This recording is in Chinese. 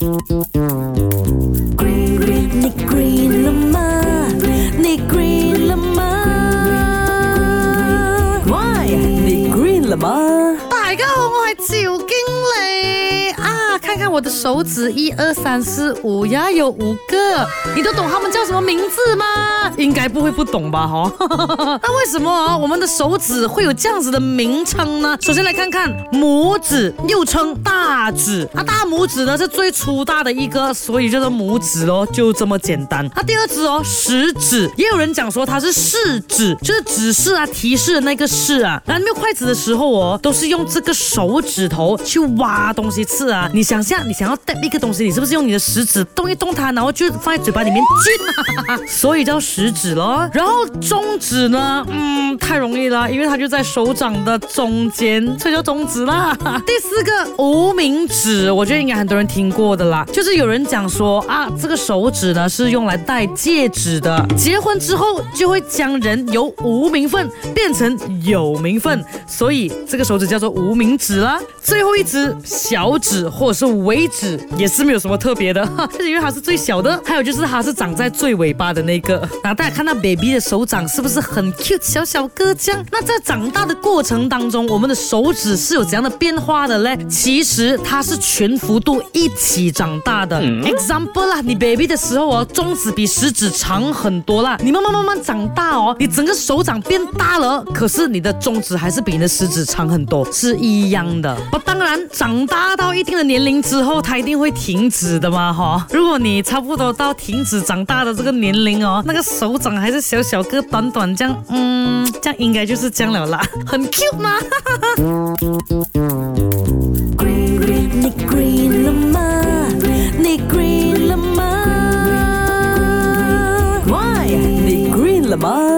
你 green 了吗？你 green 了吗？Why？你 green 了吗？大家好，我係趙經理啊！看看我的手指，一二三四五呀，有五个，你都懂他们叫什么名字吗？应该不会不懂吧？哈，那为什么啊我们的手指会有这样子的名称呢？首先来看看拇指，又称大指，啊，大拇指呢是最粗大的一个，所以叫做拇指哦，就这么简单。那第二只哦，食指，也有人讲说它是示指，就是指示啊、提示的那个示啊。然后没有筷子的时候哦，都是用这个手指头去挖东西吃啊。你想象，你想要带一个东西，你是不是用你的食指动一动它，然后就放在嘴巴里面进，所以叫食指咯。然后中指呢，嗯，太容易了，因为它就在手掌的中间，所以叫中指啦。第四个无名指，我觉得应该很多人听过的啦，就是有人讲说啊，这个手指呢是用来戴戒指的，结婚之后就会将人由无名分变成有名分，所以这个手指叫做无名指啦。最后一只小指或者是尾指也是没有什么特别的，哈，就是因为它是最小的，还有就是它是长在最尾巴的那个。大家看到 baby 的手掌是不是很 cute 小小个这样？那在长大的过程当中，我们的手指是有怎样的变化的嘞？其实它是全幅度一起长大的。Example 啦，你 baby 的时候哦，中指比食指长很多啦。你慢慢慢慢长大哦，你整个手掌变大了，可是你的中指还是比你的食指长很多，是一样的。不，当然长大到一定的年龄之后，它一定会停止的嘛哈。如果你差不多到停止长大的这个年龄哦，那个手掌还是小小个、短短这样，嗯，这样应该就是这样了啦，很 cute 吗？你 green 了吗？你 green 了吗？Why？你 green 了吗？